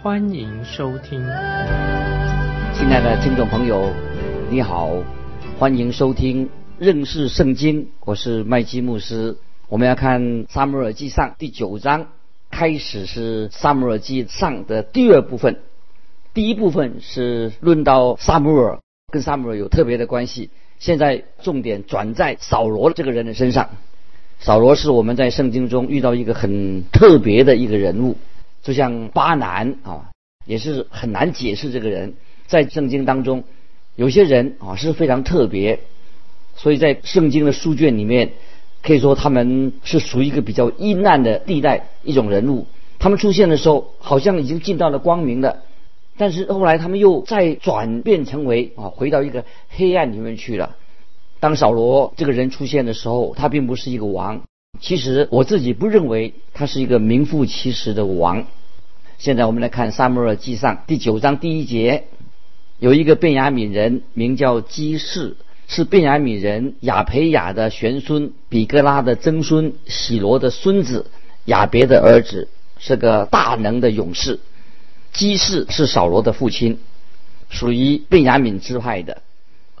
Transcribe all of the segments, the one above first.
欢迎收听。亲爱的听众朋友，你好，欢迎收听认识圣经，我是麦基牧师。我们要看《撒母耳记上》第九章，开始是《撒母耳记上》的第二部分。第一部分是论到撒母耳，跟撒母耳有特别的关系。现在重点转在扫罗这个人的身上。扫罗是我们在圣经中遇到一个很特别的一个人物，就像巴南啊，也是很难解释这个人。在圣经当中，有些人啊是非常特别，所以在圣经的书卷里面。可以说他们是属于一个比较阴暗的地带一种人物。他们出现的时候，好像已经进到了光明的，但是后来他们又再转变成为啊，回到一个黑暗里面去了。当扫罗这个人出现的时候，他并不是一个王。其实我自己不认为他是一个名副其实的王。现在我们来看《撒母耳记上》第九章第一节，有一个便雅悯人名叫基士。是便雅悯人亚培雅的玄孙，比格拉的曾孙，喜罗的孙子，亚别的儿子，是个大能的勇士。基士是扫罗的父亲，属于便雅悯支派的。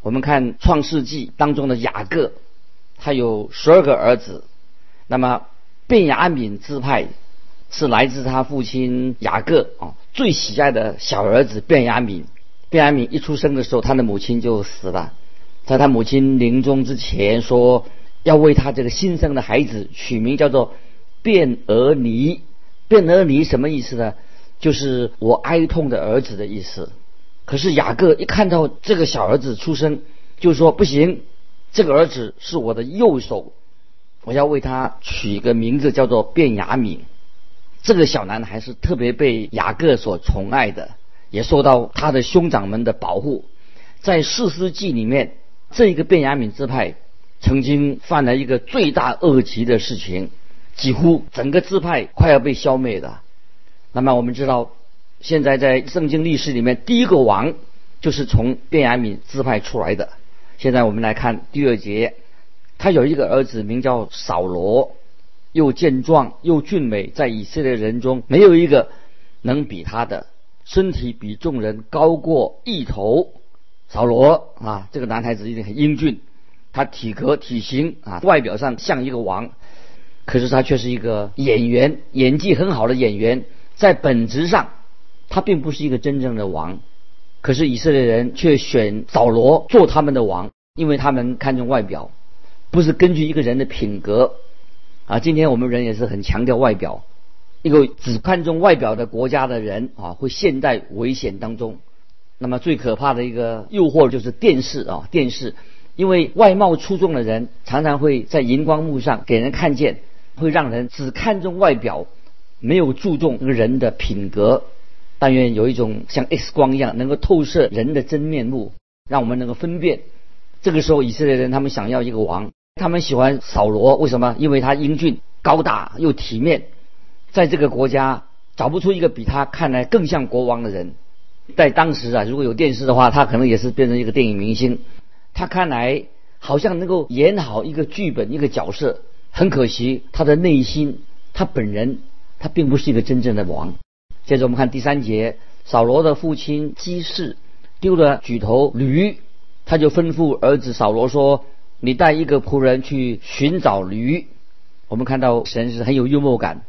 我们看创世纪当中的雅各，他有十二个儿子。那么便雅悯支派是来自他父亲雅各啊最喜爱的小儿子便雅悯。便雅悯一出生的时候，他的母亲就死了。在他母亲临终之前说，要为他这个新生的孩子取名叫做卞俄尼。卞俄尼什么意思呢？就是我哀痛的儿子的意思。可是雅各一看到这个小儿子出生，就说不行，这个儿子是我的右手，我要为他取一个名字叫做卞雅敏。这个小男孩是特别被雅各所宠爱的，也受到他的兄长们的保护。在四世纪里面。这一个便雅悯支派曾经犯了一个罪大恶极的事情，几乎整个支派快要被消灭的。那么我们知道，现在在圣经历史里面，第一个王就是从便雅悯支派出来的。现在我们来看第二节，他有一个儿子名叫扫罗，又健壮又俊美，在以色列人中没有一个能比他的，身体比众人高过一头。扫罗啊，这个男孩子一定很英俊，他体格体型啊，外表上像一个王，可是他却是一个演员，演技很好的演员，在本质上他并不是一个真正的王。可是以色列人却选扫罗做他们的王，因为他们看重外表，不是根据一个人的品格啊。今天我们人也是很强调外表，一个只看重外表的国家的人啊，会陷在危险当中。那么最可怕的一个诱惑就是电视啊，电视，因为外貌出众的人常常会在荧光幕上给人看见，会让人只看重外表，没有注重这个人的品格。但愿有一种像 X 光一样能够透射人的真面目，让我们能够分辨。这个时候，以色列人他们想要一个王，他们喜欢扫罗，为什么？因为他英俊、高大又体面，在这个国家找不出一个比他看来更像国王的人。在当时啊，如果有电视的话，他可能也是变成一个电影明星。他看来好像能够演好一个剧本、一个角色，很可惜，他的内心，他本人，他并不是一个真正的王。接着我们看第三节，扫罗的父亲基士丢了举头驴，他就吩咐儿子扫罗说：“你带一个仆人去寻找驴。”我们看到神是很有幽默感，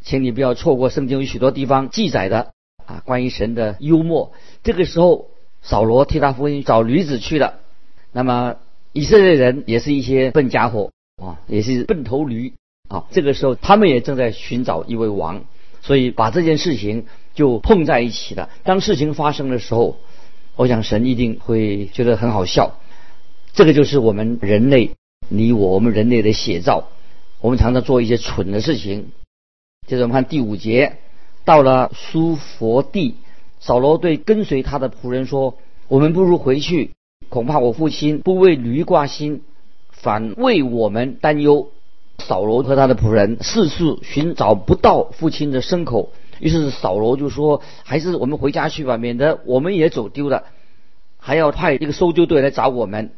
请你不要错过圣经有许多地方记载的。啊，关于神的幽默，这个时候扫罗替他父亲找驴子去了。那么以色列人也是一些笨家伙啊，也是笨头驴啊。这个时候他们也正在寻找一位王，所以把这件事情就碰在一起了。当事情发生的时候，我想神一定会觉得很好笑。这个就是我们人类，你我我们人类的写照。我们常常做一些蠢的事情。接着我们看第五节。到了苏佛地，扫罗对跟随他的仆人说：“我们不如回去，恐怕我父亲不为驴挂心，反为我们担忧。”扫罗和他的仆人四处寻找不到父亲的牲口，于是扫罗就说：“还是我们回家去吧，免得我们也走丢了，还要派一个搜救队来找我们。”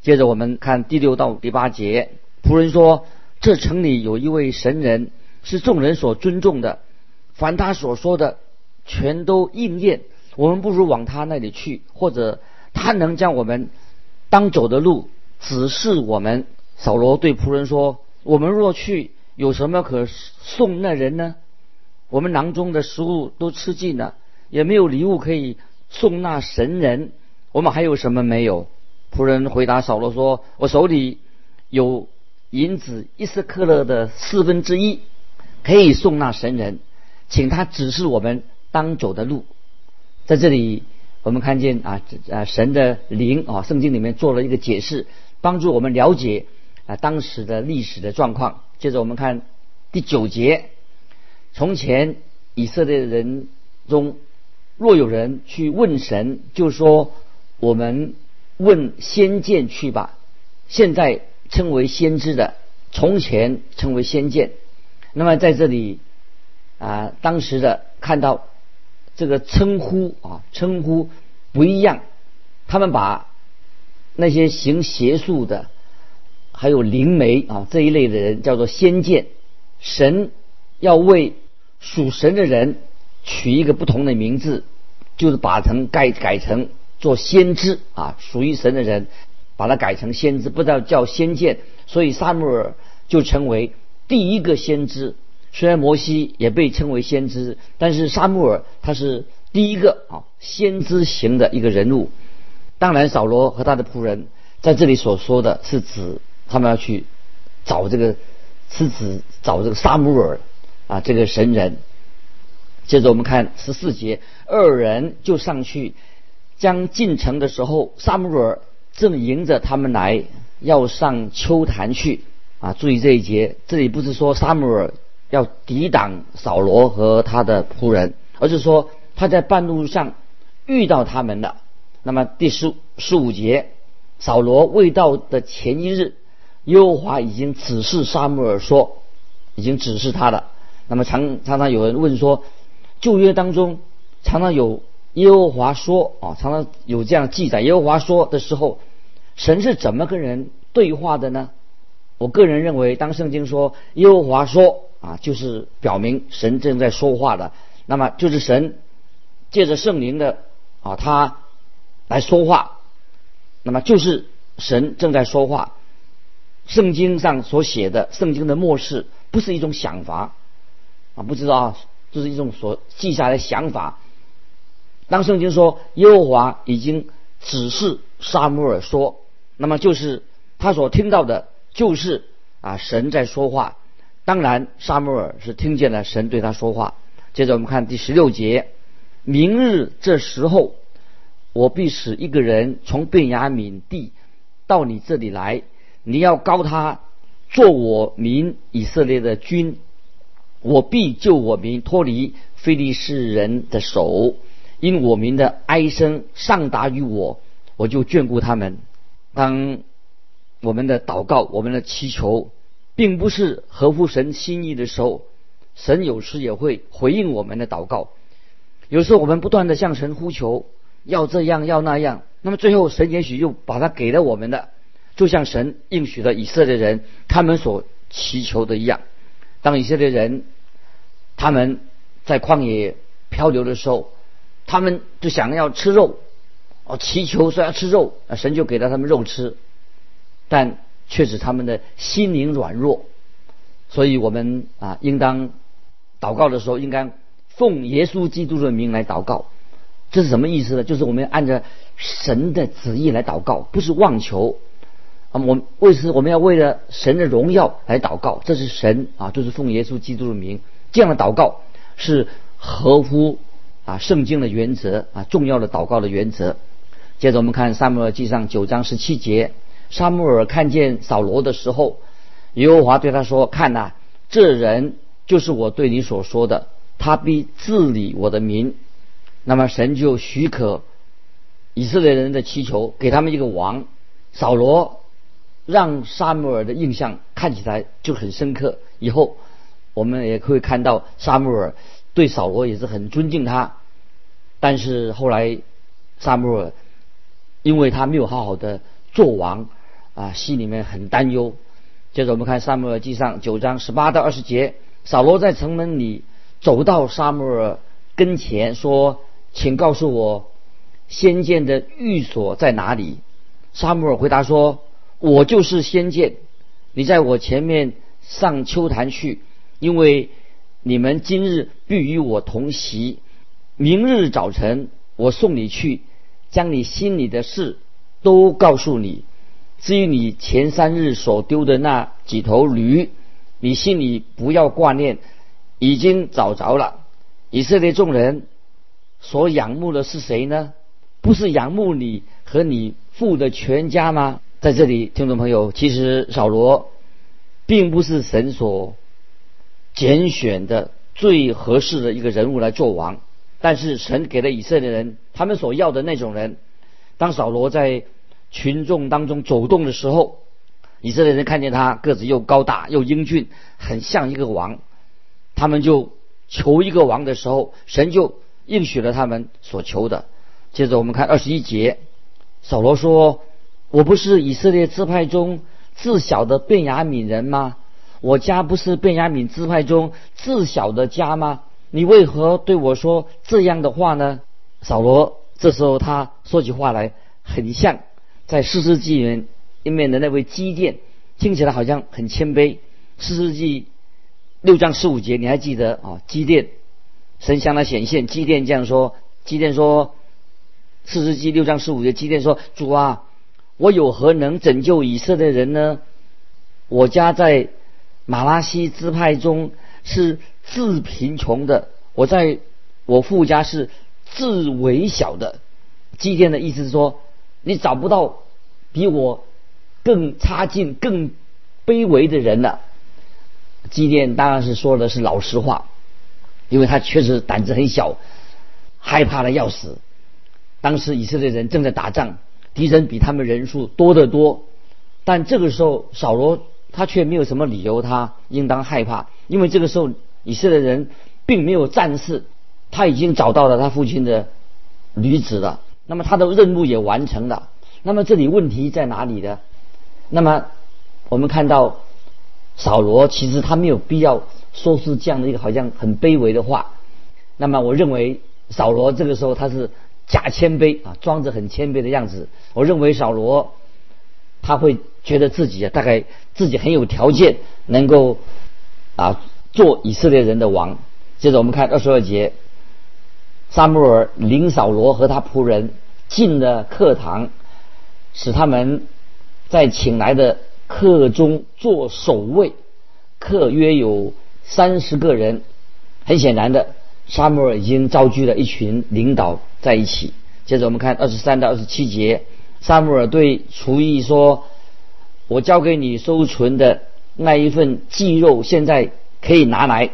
接着我们看第六到第八节，仆人说：“这城里有一位神人，是众人所尊重的，凡他所说的。”全都应验，我们不如往他那里去，或者他能将我们当走的路指示我们。扫罗对仆人说：“我们若去，有什么可送那人呢？我们囊中的食物都吃尽了，也没有礼物可以送那神人。我们还有什么没有？”仆人回答扫罗说：“我手里有银子一斯克勒的四分之一，可以送那神人，请他指示我们。”当走的路，在这里我们看见啊啊神的灵啊，圣经里面做了一个解释，帮助我们了解啊当时的历史的状况。接着我们看第九节，从前以色列人中若有人去问神，就说我们问先见去吧。现在称为先知的，从前称为先见。那么在这里啊，当时的看到。这个称呼啊，称呼不一样。他们把那些行邪术的，还有灵媒啊这一类的人叫做先见。神要为属神的人取一个不同的名字，就是把成改改成做先知啊，属于神的人把它改成先知，不知道叫先见。所以撒母耳就成为第一个先知。虽然摩西也被称为先知，但是沙穆尔他是第一个啊先知型的一个人物。当然，扫罗和他的仆人在这里所说的是指他们要去找这个，是指找这个沙穆尔啊这个神人。接着我们看十四节，二人就上去，将进城的时候，沙穆尔正迎着他们来，要上秋坛去啊。注意这一节，这里不是说沙穆尔。要抵挡扫罗和他的仆人，而是说他在半路上遇到他们了。那么第十十五节，扫罗未到的前一日，耶和华已经指示沙穆尔说，已经指示他了。那么常常常有人问说，旧约当中常常有耶和华说啊，常常有这样记载，耶和华说的时候，神是怎么跟人对话的呢？我个人认为，当圣经说耶和华说。啊，就是表明神正在说话的，那么就是神借着圣灵的啊，他来说话，那么就是神正在说话。圣经上所写的圣经的末世不是一种想法啊，不知道啊，这是一种所记下来的想法。当圣经说耶和华已经指示沙摩尔说，那么就是他所听到的就是啊神在说话。当然，沙摩尔是听见了神对他说话。接着我们看第十六节：明日这时候，我必使一个人从便雅悯地到你这里来，你要高他做我民以色列的君。我必救我民脱离非利士人的手，因我民的哀声上达于我，我就眷顾他们。当我们的祷告，我们的祈求。并不是合乎神心意的时候，神有时也会回应我们的祷告。有时候我们不断的向神呼求，要这样要那样，那么最后神也许又把它给了我们的，就像神应许了以色列人他们所祈求的一样。当以色列人他们在旷野漂流的时候，他们就想要吃肉，哦，祈求说要吃肉，神就给了他们肉吃，但。却使他们的心灵软弱，所以我们啊，应当祷告的时候，应该奉耶稣基督的名来祷告。这是什么意思呢？就是我们按照神的旨意来祷告，不是妄求啊。我为此我们要为了神的荣耀来祷告，这是神啊，就是奉耶稣基督的名这样的祷告是合乎啊圣经的原则啊重要的祷告的原则。接着我们看撒母耳记上九章十七节。萨穆尔看见扫罗的时候，耶和华对他说：“看呐，这人就是我对你所说的，他必治理我的民。那么神就许可以色列人的祈求，给他们一个王。扫罗让沙姆尔的印象看起来就很深刻。以后我们也会看到沙姆尔对扫罗也是很尊敬他。但是后来沙姆尔因为他没有好好的做王啊，心里面很担忧。接着我们看沙姆尔记上九章十八到二十节，扫罗在城门里走到沙姆尔跟前说：“请告诉我，先见的寓所在哪里？”沙姆尔回答说：“我就是先见，你在我前面上秋坛去，因为你们今日必与我同席。明日早晨我送你去，将你心里的事都告诉你。至于你前三日所丢的那几头驴，你心里不要挂念，已经找着了。以色列众人所仰慕的是谁呢？不是仰慕你和你。”父的全家吗？在这里，听众朋友，其实扫罗并不是神所拣选的最合适的一个人物来做王，但是神给了以色列人他们所要的那种人。当扫罗在群众当中走动的时候，以色列人看见他个子又高大又英俊，很像一个王，他们就求一个王的时候，神就应许了他们所求的。接着我们看二十一节。扫罗说：“我不是以色列支派中自小的便雅悯人吗？我家不是便雅悯支派中自小的家吗？你为何对我说这样的话呢？”扫罗这时候他说起话来，很像在四世纪里面的那位基甸，听起来好像很谦卑。四世纪六章十五节，你还记得啊？基甸神向他显现，基甸这样说：基甸说。四世纪六章十五节，基甸说：“主啊，我有何能拯救以色列人呢？我家在马拉西支派中是自贫穷的，我在我父家是自微小的。”祭奠的意思是说，你找不到比我更差劲、更卑微的人了。祭奠当然是说的是老实话，因为他确实胆子很小，害怕的要死。当时以色列人正在打仗，敌人比他们人数多得多，但这个时候扫罗他却没有什么理由，他应当害怕，因为这个时候以色列人并没有战事，他已经找到了他父亲的女子了，那么他的任务也完成了，那么这里问题在哪里呢？那么我们看到扫罗其实他没有必要说出这样的一个好像很卑微的话，那么我认为扫罗这个时候他是。假谦卑啊，装着很谦卑的样子。我认为扫罗他会觉得自己啊，大概自己很有条件能够啊做以色列人的王。接着我们看二十二节，撒母耳领扫罗和他仆人进了课堂，使他们在请来的客中做守卫，客约有三十个人。很显然的。沙摩尔已经召集了一群领导在一起。接着我们看二十三到二十七节，萨摩尔对厨艺说：“我交给你收存的那一份鸡肉，现在可以拿来。”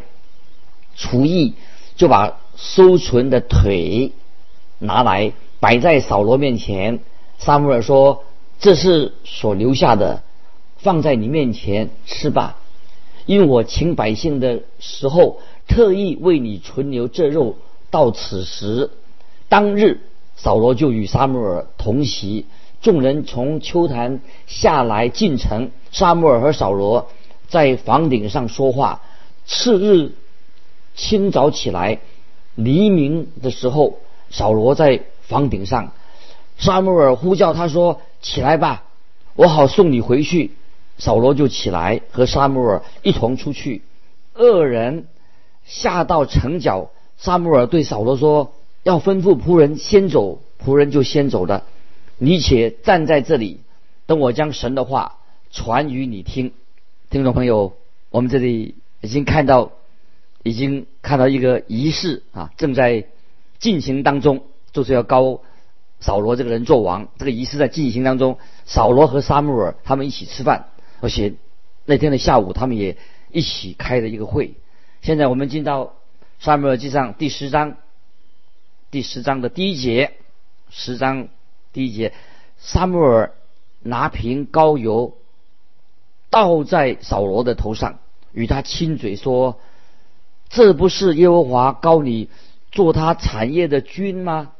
厨艺就把收存的腿拿来摆在扫罗面前。萨摩尔说：“这是所留下的，放在你面前吃吧，因为我请百姓的时候。”特意为你存留这肉，到此时，当日扫罗就与沙母尔同席。众人从秋坛下来进城，沙母尔和扫罗在房顶上说话。次日清早起来，黎明的时候，扫罗在房顶上，沙母尔呼叫他说：“起来吧，我好送你回去。”扫罗就起来，和沙母尔一同出去。二人。下到城角，沙穆尔对扫罗说：“要吩咐仆人先走，仆人就先走了。你且站在这里，等我将神的话传与你听。”听众朋友，我们这里已经看到，已经看到一个仪式啊，正在进行当中，就是要高扫罗这个人做王。这个仪式在进行当中，扫罗和沙穆尔他们一起吃饭，而且那天的下午他们也一起开了一个会。现在我们进到《沙漠耳记上》第十章第十章的第一节，十章第一节，撒母耳拿瓶膏油倒在扫罗的头上，与他亲嘴说：“这不是耶和华膏你做他产业的君吗？”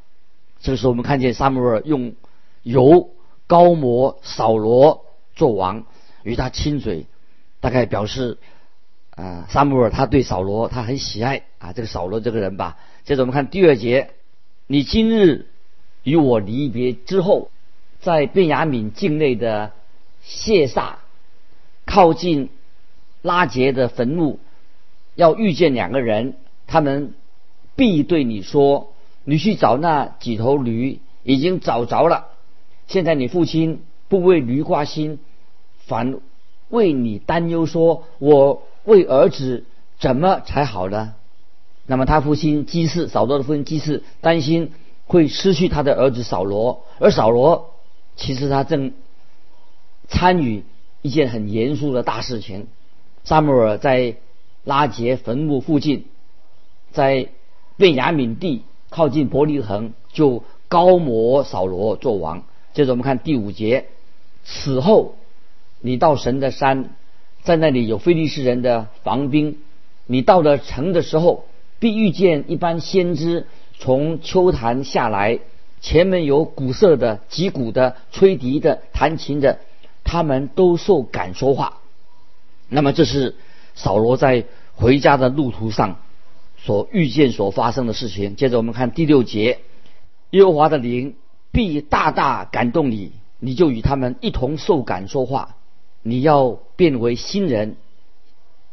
这个时候，我们看见撒母耳用油膏抹扫罗做王，与他亲嘴，大概表示啊，撒母耳他对扫罗他很喜爱啊，这个扫罗这个人吧。接着我们看第二节，你今日与我离别之后，在便雅敏境内的谢萨。靠近拉杰的坟墓，要遇见两个人，他们必对你说：“你去找那几头驴，已经找着了。现在你父亲不为驴挂心，反为你担忧，说我为儿子怎么才好呢？”那么他父亲基士扫罗的父亲基士担心会失去他的儿子扫罗，而扫罗其实他正参与。一件很严肃的大事情，萨母尔在拉杰坟墓附近，在便雅悯地靠近伯利恒，就高摩扫罗做王。接着我们看第五节，此后你到神的山，在那里有非利士人的防兵。你到了城的时候，必遇见一般先知从秋坛下来，前面有鼓瑟的、击鼓的、吹笛的、弹琴的。他们都受感说话，那么这是扫罗在回家的路途上所遇见所发生的事情。接着我们看第六节，耶和华的灵必大大感动你，你就与他们一同受感说话，你要变为新人。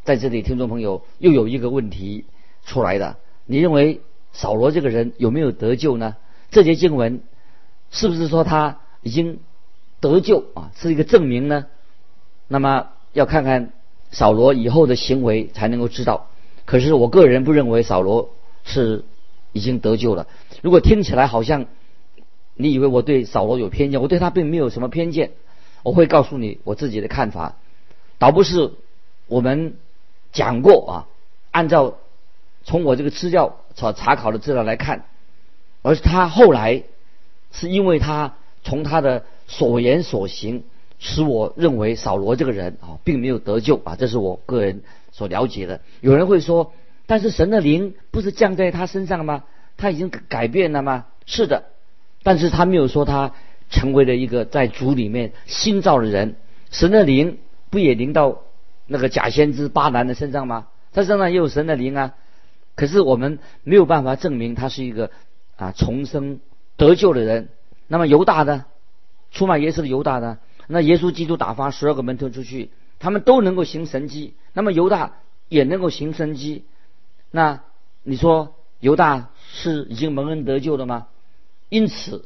在这里，听众朋友又有一个问题出来的：你认为扫罗这个人有没有得救呢？这节经文是不是说他已经？得救啊，是一个证明呢。那么要看看扫罗以后的行为才能够知道。可是我个人不认为扫罗是已经得救了。如果听起来好像你以为我对扫罗有偏见，我对他并没有什么偏见。我会告诉你我自己的看法，倒不是我们讲过啊。按照从我这个资料所查考的资料来看，而他后来是因为他从他的。所言所行，使我认为扫罗这个人啊，并没有得救啊，这是我个人所了解的。有人会说，但是神的灵不是降在他身上吗？他已经改变了吗？是的，但是他没有说他成为了一个在主里面新造的人。神的灵不也临到那个假先知巴兰的身上吗？他身上也有神的灵啊。可是我们没有办法证明他是一个啊重生得救的人。那么犹大呢？出卖耶稣的犹大呢？那耶稣基督打发十二个门徒出去，他们都能够行神迹，那么犹大也能够行神迹。那你说犹大是已经蒙恩得救了吗？因此，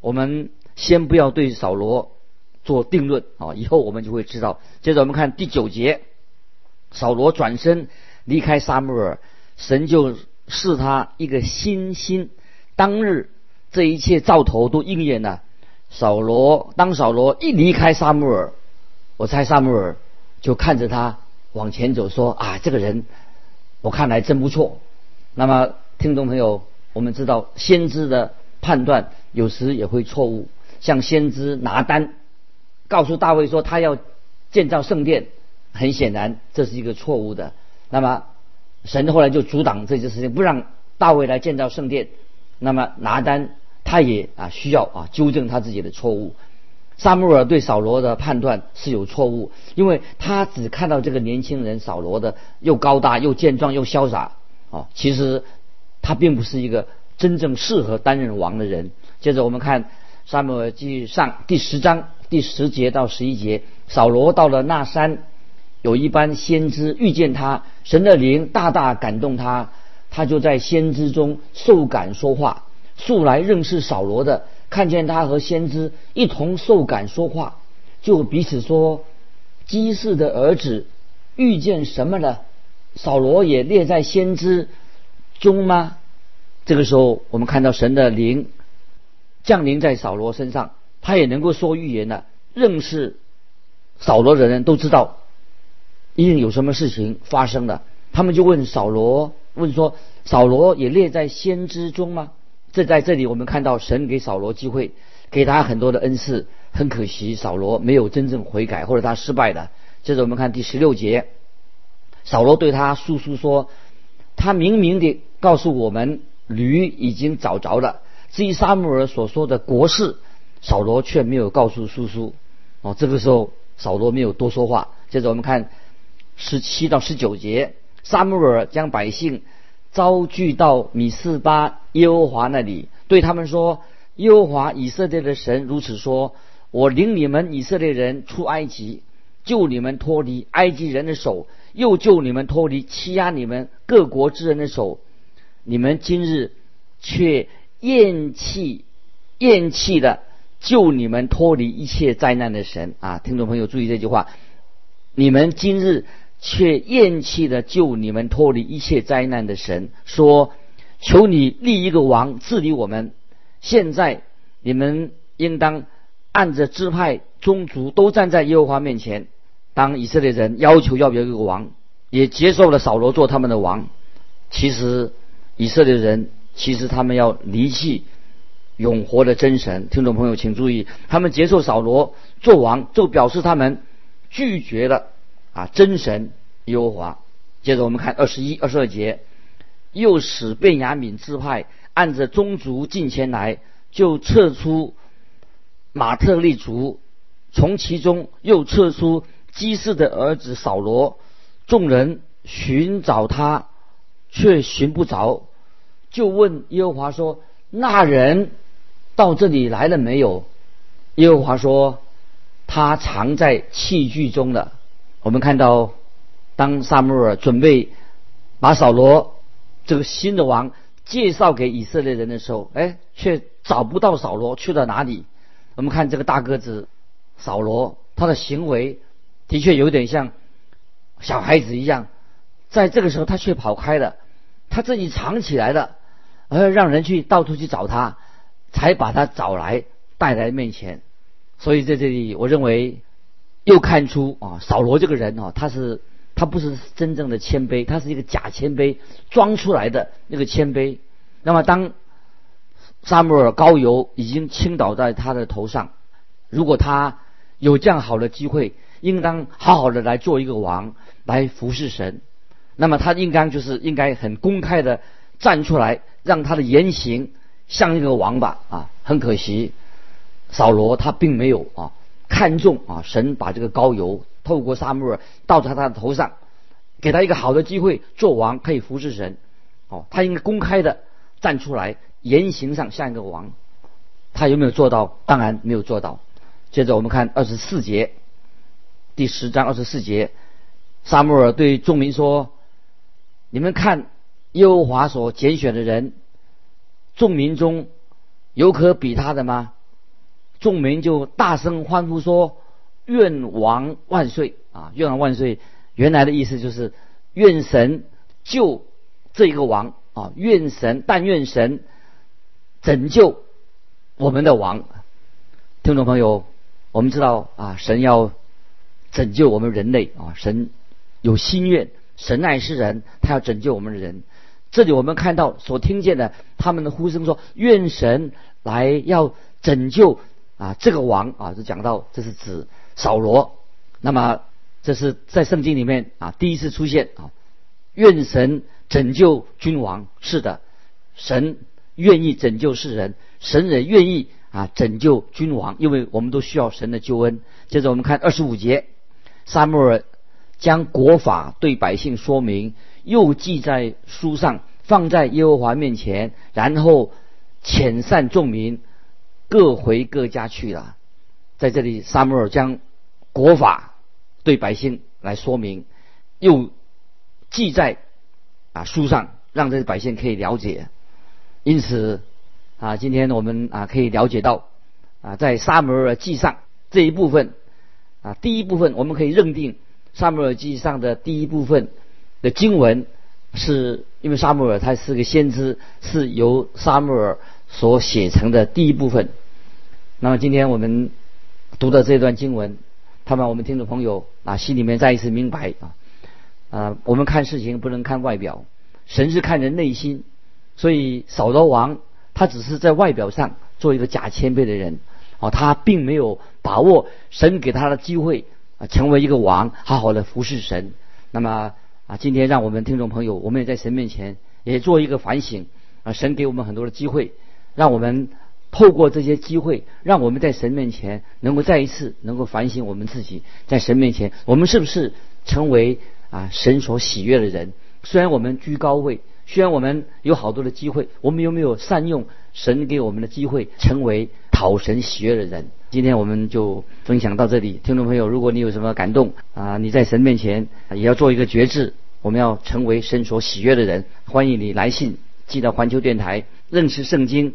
我们先不要对扫罗做定论啊，以后我们就会知道。接着我们看第九节，扫罗转身离开撒母耳，神就赐他一个新心。当日这一切兆头都应验了。扫罗当扫罗一离开撒母耳，我猜撒母耳就看着他往前走，说啊，这个人我看来真不错。那么听众朋友，我们知道先知的判断有时也会错误，像先知拿单告诉大卫说他要建造圣殿，很显然这是一个错误的。那么神后来就阻挡这件事情，不让大卫来建造圣殿。那么拿单。他也啊需要啊纠正他自己的错误。萨穆尔对扫罗的判断是有错误，因为他只看到这个年轻人扫罗的又高大又健壮又潇洒啊，其实他并不是一个真正适合担任王的人。接着我们看萨母尔记上第十章第十节到十一节，扫罗到了那山，有一班先知遇见他，神的灵大大感动他，他就在先知中受感说话。素来认识扫罗的，看见他和先知一同受感说话，就彼此说：“基士的儿子遇见什么了？扫罗也列在先知中吗？”这个时候，我们看到神的灵降临在扫罗身上，他也能够说预言了。认识扫罗的人都知道，一定有什么事情发生了。他们就问扫罗，问说：“扫罗也列在先知中吗？”这在这里我们看到神给扫罗机会，给他很多的恩赐。很可惜，扫罗没有真正悔改，或者他失败了。接着我们看第十六节，扫罗对他叔叔说：“他明明的告诉我们，驴已经找着了。至于沙姆尔所说的国事，扫罗却没有告诉叔叔。”哦，这个时候扫罗没有多说话。接着我们看十七到十九节，沙姆尔将百姓招聚到米斯巴耶和华那里，对他们说：“耶和华以色列的神如此说。”我领你们以色列人出埃及，救你们脱离埃及人的手，又救你们脱离欺压你们各国之人的手。你们今日却厌弃厌弃的救你们脱离一切灾难的神啊！听众朋友注意这句话：你们今日却厌弃的救你们脱离一切灾难的神，说：求你立一个王治理我们。现在你们应当。按着支派宗族都站在耶和华面前，当以色列人要求要不要一个王，也接受了扫罗做他们的王。其实以色列人其实他们要离弃永活的真神。听众朋友请注意，他们接受扫罗做王，就表示他们拒绝了啊真神耶和华。接着我们看二十一、二十二节，又使便雅悯支派按着宗族进前来，就撤出。马特利族从其中又撤出基士的儿子扫罗，众人寻找他，却寻不着，就问耶和华说：“那人到这里来了没有？”耶和华说：“他藏在器具中了。”我们看到，当萨母尔准备把扫罗这个新的王介绍给以色列人的时候，哎，却找不到扫罗去了哪里。我们看这个大个子扫罗，他的行为的确有点像小孩子一样，在这个时候他却跑开了，他自己藏起来了，而让人去到处去找他，才把他找来带来面前。所以在这里，我认为又看出啊，扫罗这个人啊，他是他不是真正的谦卑，他是一个假谦卑装出来的那个谦卑。那么当。萨姆尔高油已经倾倒在他的头上，如果他有这样好的机会，应当好好的来做一个王，来服侍神。那么他应该就是应该很公开的站出来，让他的言行像一个王吧。啊，很可惜，扫罗他并没有啊看重啊神把这个高油透过萨姆尔倒在他的头上，给他一个好的机会做王，可以服侍神。哦，他应该公开的站出来。言行上像一个王，他有没有做到？当然没有做到。接着我们看二十四节，第十章二十四节，沙穆尔对众民说：“你们看耶和华所拣选的人，众民中有可比他的吗？”众民就大声欢呼说：“愿王万岁！”啊，愿王万岁！原来的意思就是愿神救这一个王啊，愿神，但愿神。拯救我们的王，听众朋友，我们知道啊，神要拯救我们人类啊，神有心愿，神爱世人，他要拯救我们的人。这里我们看到所听见的他们的呼声说：“愿神来要拯救啊这个王啊！”就讲到这是指扫罗。那么这是在圣经里面啊第一次出现啊，愿神拯救君王。是的，神。愿意拯救世人，神也愿意啊拯救君王，因为我们都需要神的救恩。接着我们看二十五节，撒母耳将国法对百姓说明，又记在书上，放在耶和华面前，然后遣散众民，各回各家去了。在这里，撒母耳将国法对百姓来说明，又记在啊书上，让这些百姓可以了解。因此，啊，今天我们啊可以了解到，啊，在沙摩尔记上这一部分，啊，第一部分我们可以认定沙摩尔记上的第一部分的经文，是因为沙摩尔他是个先知，是由沙摩尔所写成的第一部分。那么今天我们读的这段经文，盼望我们听众朋友啊心里面再一次明白啊，啊，我们看事情不能看外表，神是看人内心。所以扫罗王他只是在外表上做一个假谦卑的人，哦，他并没有把握神给他的机会啊，成为一个王，好好的服侍神。那么啊，今天让我们听众朋友，我们也在神面前也做一个反省啊，神给我们很多的机会，让我们透过这些机会，让我们在神面前能够再一次能够反省我们自己，在神面前我们是不是成为啊神所喜悦的人？虽然我们居高位。虽然我们有好多的机会，我们有没有善用神给我们的机会，成为讨神喜悦的人？今天我们就分享到这里。听众朋友，如果你有什么感动啊，你在神面前也要做一个决志，我们要成为神所喜悦的人。欢迎你来信寄到环球电台，认识圣经